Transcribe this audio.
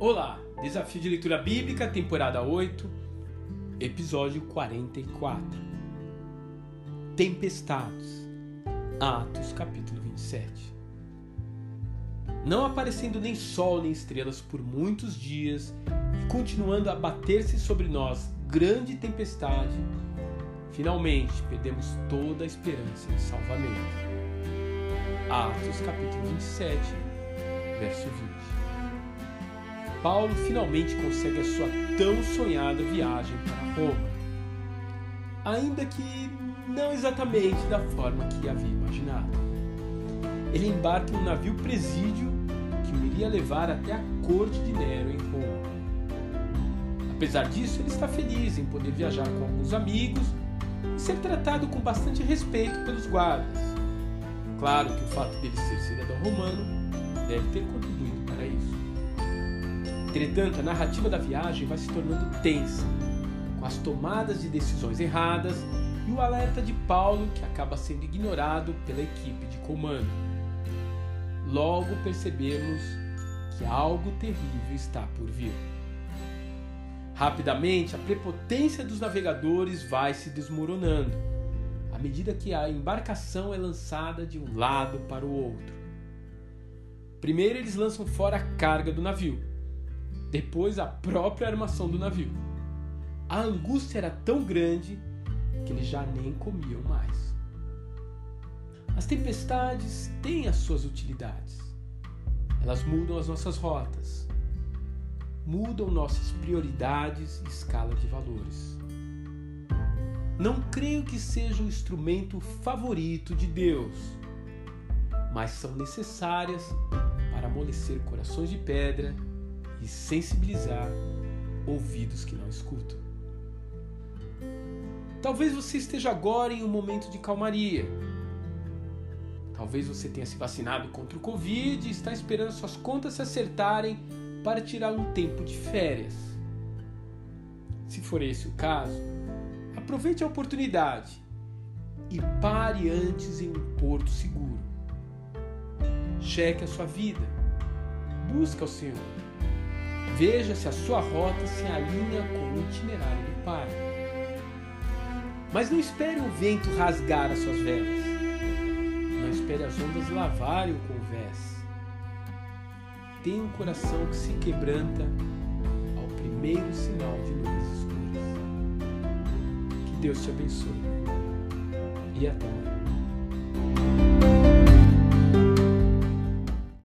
Olá, Desafio de Leitura Bíblica, temporada 8, episódio 44. Tempestades. Atos, capítulo 27. Não aparecendo nem sol nem estrelas por muitos dias e continuando a bater-se sobre nós grande tempestade, finalmente perdemos toda a esperança de salvamento. Atos, capítulo 27, verso 20. Paulo finalmente consegue a sua tão sonhada viagem para Roma. Ainda que não exatamente da forma que havia imaginado. Ele embarca em um navio presídio que o iria levar até a corte de Nero em Roma. Apesar disso, ele está feliz em poder viajar com alguns amigos e ser tratado com bastante respeito pelos guardas. Claro que o fato dele ser cidadão romano deve ter contribuído para isso. Entretanto, a narrativa da viagem vai se tornando tensa, com as tomadas de decisões erradas e o alerta de Paulo que acaba sendo ignorado pela equipe de comando. Logo percebemos que algo terrível está por vir. Rapidamente, a prepotência dos navegadores vai se desmoronando, à medida que a embarcação é lançada de um lado para o outro. Primeiro, eles lançam fora a carga do navio, depois a própria armação do navio. A angústia era tão grande que eles já nem comiam mais. As tempestades têm as suas utilidades. Elas mudam as nossas rotas, mudam nossas prioridades e escala de valores. Não creio que seja o instrumento favorito de Deus, mas são necessárias para amolecer corações de pedra e sensibilizar ouvidos que não escutam. Talvez você esteja agora em um momento de calmaria. Talvez você tenha se vacinado contra o Covid e está esperando suas contas se acertarem para tirar um tempo de férias. Se for esse o caso, aproveite a oportunidade e pare antes em um porto seguro. Cheque a sua vida. Busque ao Senhor Veja se a sua rota se alinha com o itinerário do Pai. Mas não espere o vento rasgar as suas velas. Não espere as ondas lavarem o convés. Tenha um coração que se quebranta ao primeiro sinal de nuvens escuras. Que Deus te abençoe. E até mais.